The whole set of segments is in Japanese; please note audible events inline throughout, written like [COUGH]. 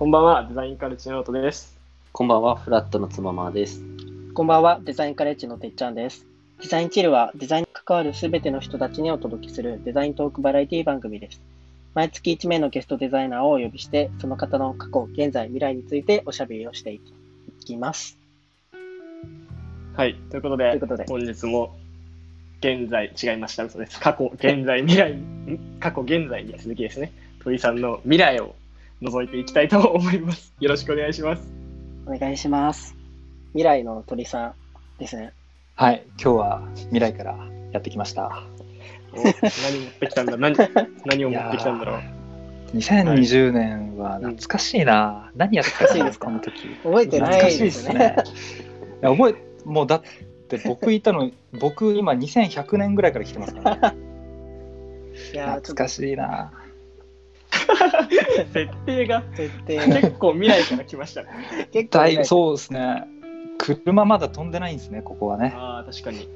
こんばんは、デザインカルチノートです。こんばんは、フラットのつままです。こんばんは、デザインカレッジのてっちゃんです。デザインチルはデザインに関わるすべての人たちにお届けするデザイントークバラエティ番組です。毎月1名のゲストデザイナーをお呼びして、その方の過去、現在、未来についておしゃべりをしていきます。はい、ということで、ということで本日も現在、違いました、嘘です。過去、現在、未来、ん？過去、現在に続きですね、鳥さんの未来を覗いていきたいと思います。[LAUGHS] よろしくお願いします。お願いします。未来の鳥さんですね。はい、今日は未来からやってきました。お何持ってきたんだ？何 [LAUGHS] 何を持ってきたんだろう？2020年は懐かしいな。何やってたんですか、この時？覚えてない懐かしいですすね。いや覚え、もうだって僕いたの、僕今2100年ぐらいから来てますから、ね。[LAUGHS] いや懐かしいな。[LAUGHS] 設定がと設定が結構未来から来ましたね。結構だいぶそうですね。車まだ飛んでないんですね、ここはね。ああ、確かに。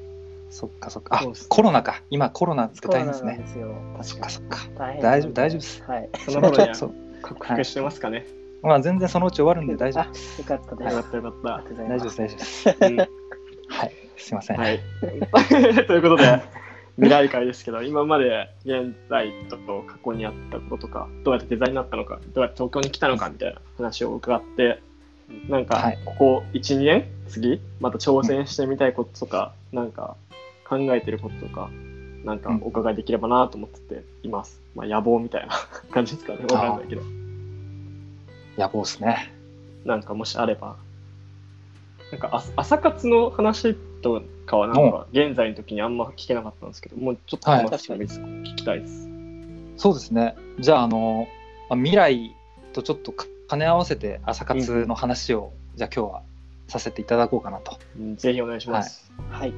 そっかそっか。あそうっす、コロナか。今コロナってコロナ大変ですね。なんですよ。そっかそっか。大丈夫大丈夫ですはい。その頃には克服してますかね。まあ全然そのうち終わるんで大丈夫です。よかったです。よかったよかった。大丈夫です、大丈夫です。うんはい、すいません。はい。[LAUGHS] ということで、未来会ですけど、今まで現在と過去にあったこととか、どうやってデザインになったのか、どうやって東京に来たのかみたいな話を伺って、なんはかい、ここ1、2年、次、また挑戦してみたいこととか、なんか考えてることとか、なんかお伺いできればなと思ってています。まあ、野望みたいな感じですかね、わかんないけど、野望ですね。なんかもしあれば。なんか朝朝活の話とかはなんか現在の時にあんま聞けなかったんですけど、もうちょっと話してもいいですか、聞きたいです。そうですね。じゃあ、あの、まあ未来とちょっとか兼ね合わせて朝活の話を、じゃあ今日はさせていただこうかなと。うんぜひお願いします。はい。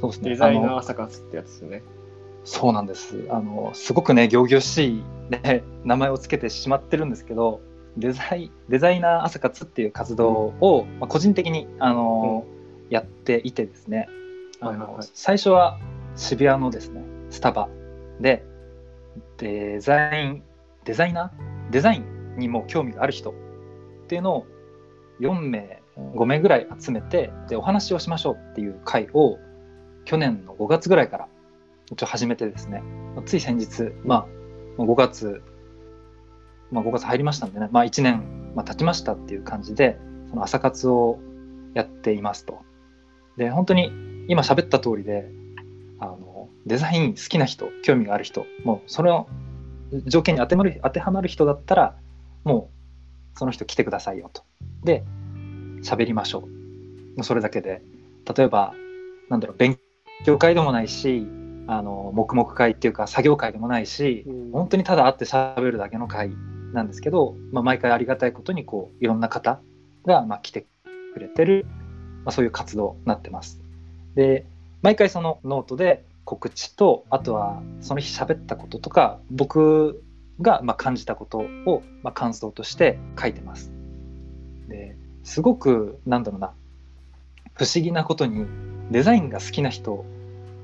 そうですね。デザイナー朝活ってやつですよね。そうなんです。あの、すごくね、仰々しい、ね、[LAUGHS] 名前をつけてしまってるんですけど、デザイデザイナー朝活っていう活動を、まあ、個人的にあの、やっていてですね、あのはいはいはい。最初は渋谷のですねスタバ。でデザインデザイナー？デザインにも興味がある人っていうのを4名5名ぐらい集めてでお話をしましょうっていう会を去年の5月ぐらいから一応始めてですね。つい先日まあ5月まあ5月入りましたんでね。まあ1年、まあ、経ちましたっていう感じでその朝活をやっていますと。で本当に今喋った通りであのデザイン好きな人興味がある人もうその条件に当てはまる当てはまる人だったらもうその人来てくださいよと。で喋りましょう。それだけで例えばなんだろう勉強会でもないしあの黙々会っていうか作業会でもないし本当にただ会って喋るだけの会なんですけど、まあ、毎回ありがたいことにこういろんな方がまあ来てくれてる、まあ、そういう活動になってます。で毎回そのノートで告知とあとはその日喋ったこととか僕がまあ感じたことをまあ感想として書いてます。ですごくなんだろうな不思議なことにデザインが好きな人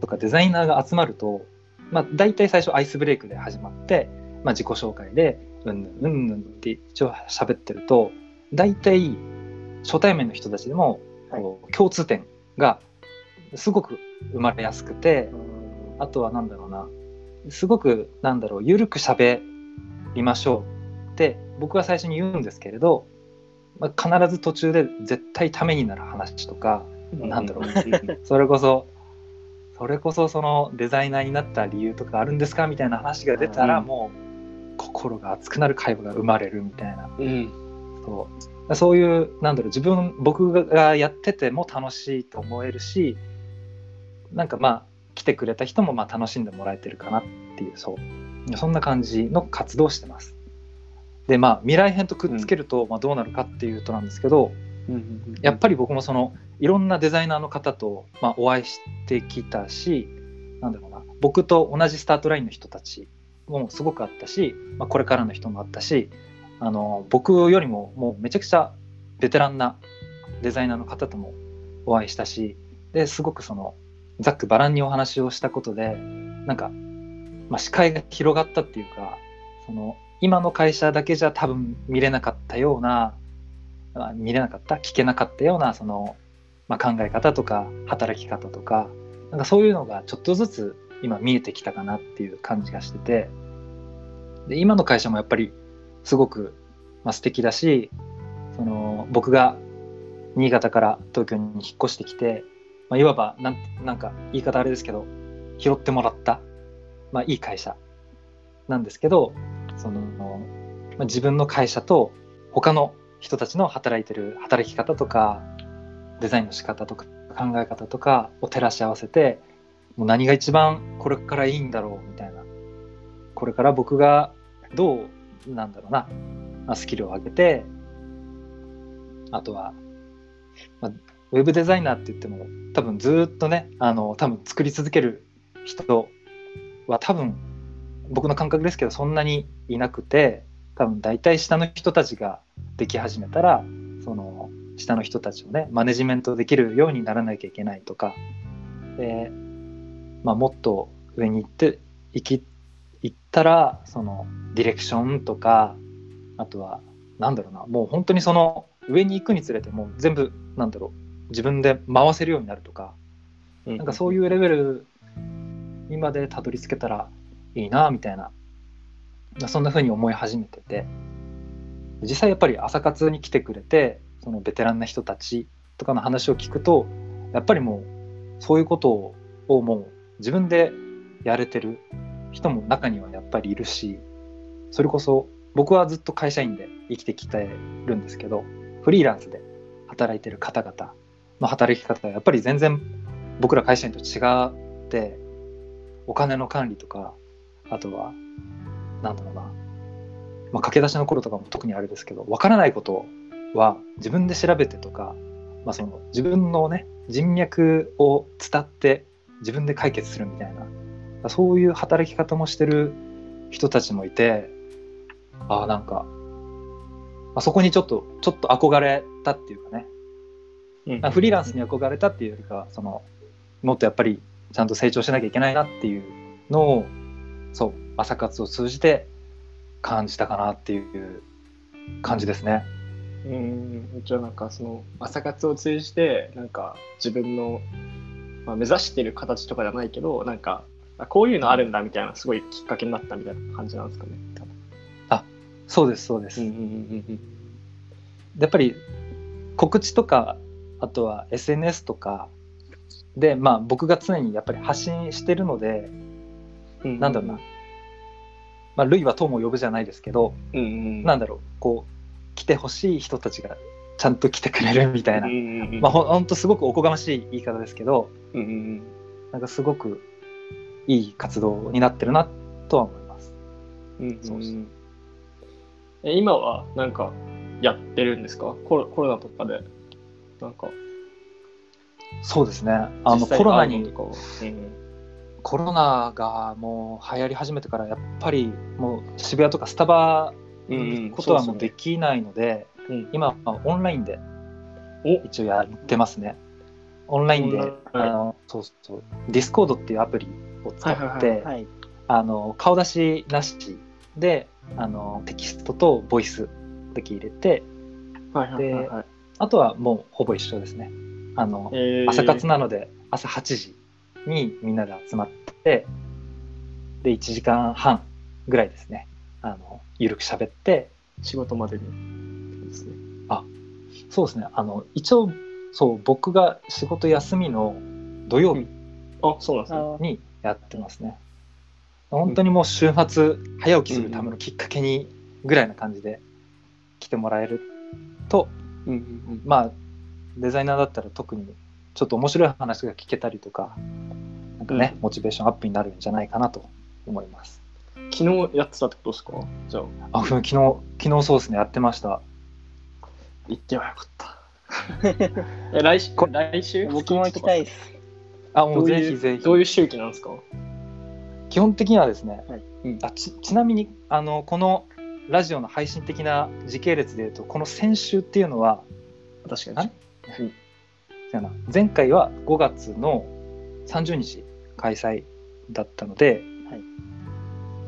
とかデザイナーが集まると、まあ、大体最初アイスブレイクで始まって、まあ、自己紹介でうんぬんうんぬんって一応喋ってると大体初対面の人たちでもこう共通点がすごく生まれやすくてあとはなんだろうな。すごくなんだろう緩く喋りましょうって僕は最初に言うんですけれど、まあ、必ず途中で絶対ためになる話とかなんだろうう。それこそそれこそそのデザイナーになった理由とかあるんですかみたいな話が出たらうん。もう心が熱くなる会話が生まれるみたいな。うん。そうそういうなんだろう自分僕がやってても楽しいと思えるしなんかまあ来てくれた人もまあ楽しんでもらえてるかなっていうそう。そんな感じの活動をしてます。でまあ未来編とくっつけると、まあ、どうなるかっていうとなんですけど、やっぱり僕もそのいろんなデザイナーの方と、まあ、お会いしてきたしなんだろうな僕と同じスタートラインの人たちもすごくあったし、まあ、これからの人もあったしあの僕よりももうめちゃくちゃベテランなデザイナーの方ともお会いしたしですごくそのざっくばらんにお話をしたことでなんか、まあ、視界が広がったっていうかその今の会社だけじゃ多分見れなかったような見れなかった聞けなかったようなその、まあ、考え方とか働き方とかなんかそういうのがちょっとずつ今見えてきたかなっていう感じがしててで今の会社もやっぱりすごく、まあ、素敵だしその僕が新潟から東京に引っ越してきて、まあ、いわばなんなんか言い方あれですけど拾ってもらった、まあ、いい会社なんですけどその、まあ、自分の会社と他の人たちの働いてる働き方とかデザインの仕方とか考え方とかを照らし合わせてもう何が一番これからいいんだろうみたいな。これから僕がどうなんだろうな。スキルを上げてあとは、まあ、ウェブデザイナーって言っても多分ずっとねあの多分作り続ける人は多分僕の感覚ですけどそんなにいなくて多分大体下の人たちができ始めたらその下の人たちをねマネジメントできるようにならなきゃいけないとか。で、まあ、もっと上に行って行き行ったらそのディレクションとかあとはなんだろうなもう本当にその上に行くにつれてもう全部なんだろう自分で回せるようになるとかなんかそういうレベルにまでたどり着けたらいいなみたいなそんな風に思い始めてて実際やっぱり朝活に来てくれてそのベテランな人たちとかの話を聞くとやっぱりもうそういうことをもう自分でやれてる人も中にはやっぱりいるしそれこそ僕はずっと会社員で生きてきてるんですけどフリーランスで働いてる方々の働き方はやっぱり全然僕ら会社員と違ってお金の管理とかあとはなんだろうな、まあ、駆け出しの頃とかも特にあれですけど分からないことは自分で調べてとか、まあ、その自分のね人脈を伝って自分で解決するみたいなそういう働き方もしてる人たちもいてああなんか、まあ、そこにちょっとちょっと憧れたっていうかね。うん。あフリーランスに憧れたっていうよりかはそのもっとやっぱりちゃんと成長しなきゃいけないなっていうのをそう朝活を通じて感じたかなっていう感じですね。うん。じゃあなんかその朝活を通じてなんか自分の、まあ、目指してる形とかじゃないけどなんかあこういうのあるんだみたいなすごいきっかけになったみたいな感じなんですかね。多分。そうですそうです。やっぱり告知とかあとは SNS とかでまあ僕が常にやっぱり発信してるので、うんうんなんだろうな、まあ、類は友を呼ぶじゃないですけど、うんうんなんだろうこう来てほしい人たちがちゃんと来てくれるみたいな、うんうんうんまあほんほんとすごくおこがましい言い方ですけどうんうん。なんかすごくいい活動になってるなとは思います。うんうんそうそうえ今はなんかやってるんですか？コロコロナとかで。なんか。そうですね。あのコロナに会うんコロナがもう流行り始めてからやっぱりもう渋谷とかスタバ行くことはもうでできないので、うん。今はオンラインでお。一応やってますね。オンラインで、あのそうそう。 Discord っていうアプリを使って。あの顔出しなしであのテキストとボイスだけ入れてはいはいはいはい。あとはもうほぼ一緒ですね。あのえー。朝活なので朝8時にみんなで集まってで1時間半ぐらいですね。あのゆるく喋って。仕事までにですね。そうですね。あの一応そう僕が仕事休みの土曜日あそうなんですね。にやってますね、本当にもう週末早起きするためのきっかけにぐらいな感じで来てもらえるとうんうんまあデザイナーだったら特にちょっと面白い話が聞けたりとかなんかね、モチベーションアップになるんじゃないかなと思います。うん昨日やってたってことですか？じゃあ。あ昨日昨日そうですねやってました。行ってはよかった。[LAUGHS] え来週？来週？僕も行きたいです。あもうぜひぜひ。どういう周期なんですか？基本的にはですね、はい。うん。あちちなみにあのこのラジオの配信的な時系列でいうとこの先週っていうのは確あれ？そう前回は5月の30日開催だったので、はい。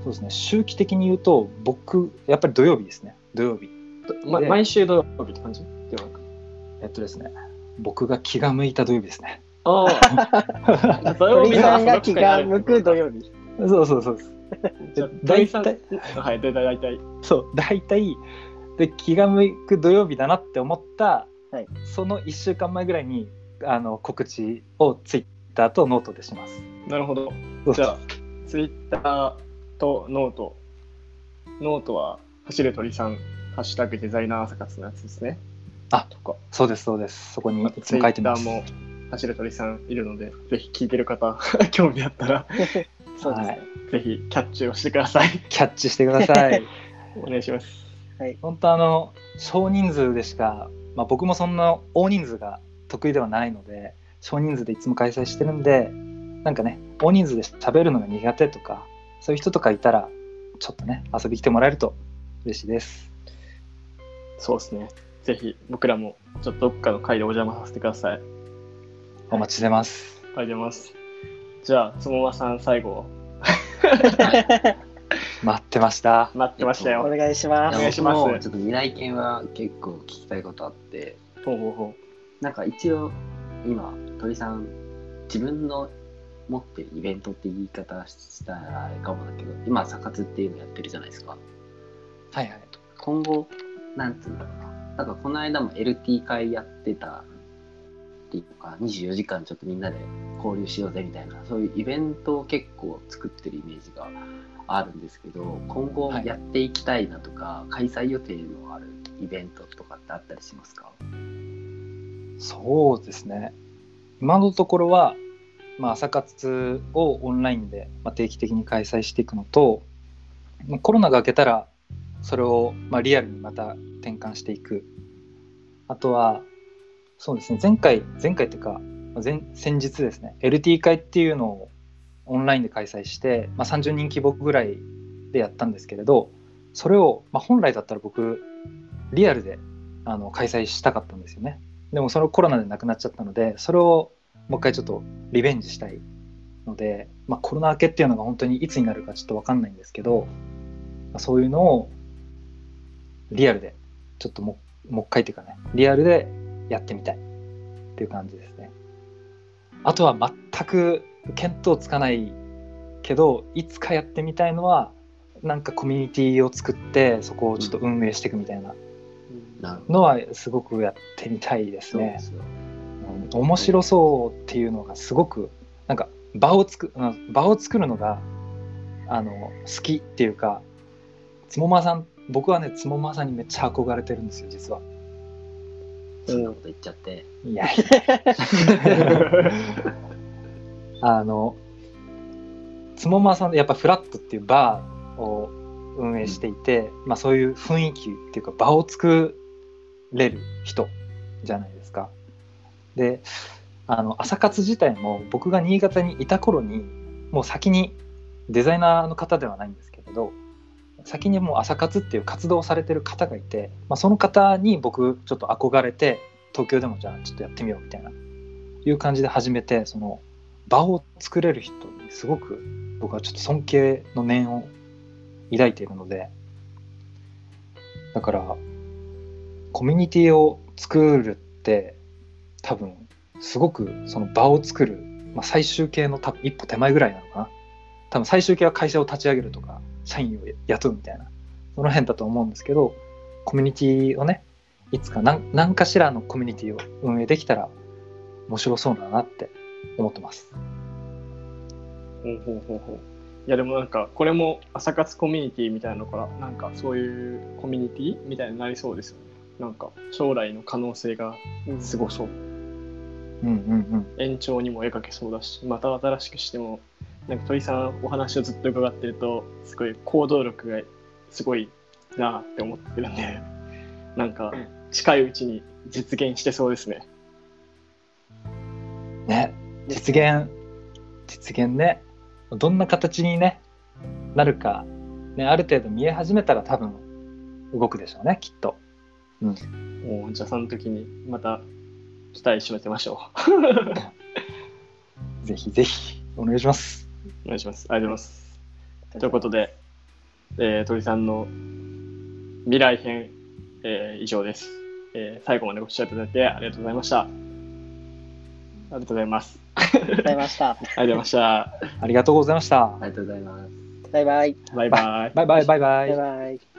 そうですね。周期的に言うと僕やっぱり土曜日ですね。土曜日。でま毎週土曜日って感じ？えっとですね。僕が気が向いた土曜日ですねああ土曜鳥日さんが気が向く土曜日。そうそうそうですじゃあ大体はい大体大体。そう大体で気が向く土曜日だなって思った、はい。その1週間前ぐらいにあの告知をツイッターとノートでします。なるほど。そう。じゃあツイッターと note。 note は走る鳥さんハッシュタグデザイナー朝活のやつですね。あとか。そうですそうです。そこにいつも書いてます。ッターも走る鳥さんいるのでぜひ聞いてる方 [LAUGHS] 興味あったら [LAUGHS] そうですね。はいぜひキャッチをしてください。キャッチしてください。[LAUGHS] お願いします。本当あの少人数でしか、まあ、僕もそんな大人数が得意ではないので少人数でいつも開催してるんでなんかね大人数で喋るのが苦手とかそういう人とかいたらちょっとね遊びに来てもらえると嬉しいです。そうですね。ぜひ僕らもちょっとどっかの回でお邪魔させてくださいお待ちしてます、ありがとうございます。じゃあつもまさん最後。[LAUGHS] 待ってました。待ってましたよ、お願いしまおす。願いします。ちょっと未来犬は結構聞きたいことあって、ほうほうほなんか一応今鳥さん自分の持ってるイベントって言い方したらあれかもだけど今サ活っていうのやってるじゃないですか。はいはい。今後なんつうんだろうな。なんかこの間も LT 会やってたっていうか24時間ちょっとみんなで交流しようぜみたいなそういうイベントを結構作ってるイメージがあるんですけど今後はいやっていきたいなとか、開催予定のあるイベントとかってあったりしますか？そうですね。今のところは、まあ、朝活をオンラインでまあ定期的に開催していくのとまあコロナが明けたらそれをまあリアルにまた転換していく。あとはそうですね。前回前回っていうか前先日ですね。LT 会っていうのをオンラインで開催して、まあ、30人規模ぐらいでやったんですけれどそれを、まあ、本来だったら僕リアルであの開催したかったんですよね。でもそれコロナでなくなっちゃったのでそれをもう一回ちょっとリベンジしたいので、まあ、コロナ明けっていうのが本当にいつになるかちょっと分かんないんですけど、まあ、そういうのをリアルでちょっともうもう一回っていうかねリアルでやってみたい。っていう感じですね。あとは全く見当つかないけどいつかやってみたいのはなんかコミュニティを作ってそこをちょっと運営していくみたいな。のはすごくやってみたいですね。そうん面白そうっていうのがすごくなんか場をつくうん場を作るのがあの好きっていうかつもまさん僕はねつもまさんにめっちゃ憧れてるんですよ実は。そんなこと言っちゃって。いやいや。[LAUGHS] あのつもまさんやっぱフラットっていうバーを運営していて、まあ、そういう雰囲気っていうか場を作れる人じゃないですか。であの朝活自体も僕が新潟にいた頃にもう先にデザイナーの方ではないんですけれど先にもう朝活っていう活動をされてる方がいて、まあ、その方に僕ちょっと憧れて東京でもじゃあちょっとやってみようみたいないう感じで始めてその場を作れる人にすごく僕はちょっと尊敬の念を抱いているのでだからコミュニティを作るって多分すごくその場を作る、まあ、最終形の多分一歩手前ぐらいなのかな。多分最終形は会社を立ち上げるとか社員を雇うみたいな。その辺だと思うんですけどコミュニティをねいつか何何かしらのコミュニティを運営できたら面白そうだなって思ってます。ほうほうほうほう。いやでもなんかこれも朝活コミュニティみたいなのからなんかそういうコミュニティみたいになりそうですよね。なんか将来の可能性がすごそう。うんうん延長にも絵描けそうだしまた新しくしてもなんか鳥さんお話をずっと伺ってるとすごい行動力がすごいなあって思ってるんで [LAUGHS] なんか近いうちに実現してそうですねうん。ね実現実現ねどんな形に、ね、なるか、ね、ある程度見え始めたら多分動くでしょうねきっと。もうじゃあその時にまた期待しめてましょ [LAUGHS] ぜひぜひお願いします。うお願いしますありがとうございますということでえー、鳥さんの未来編、えー以上です、えー最後までご視聴いただいてありがとうございました。ありがとうございます。ありがとうございました。ありがとうございました。ありがとうございました。ありがとうございます。バイバイ。バイバイ。バイバイバイバイバイ。バイ。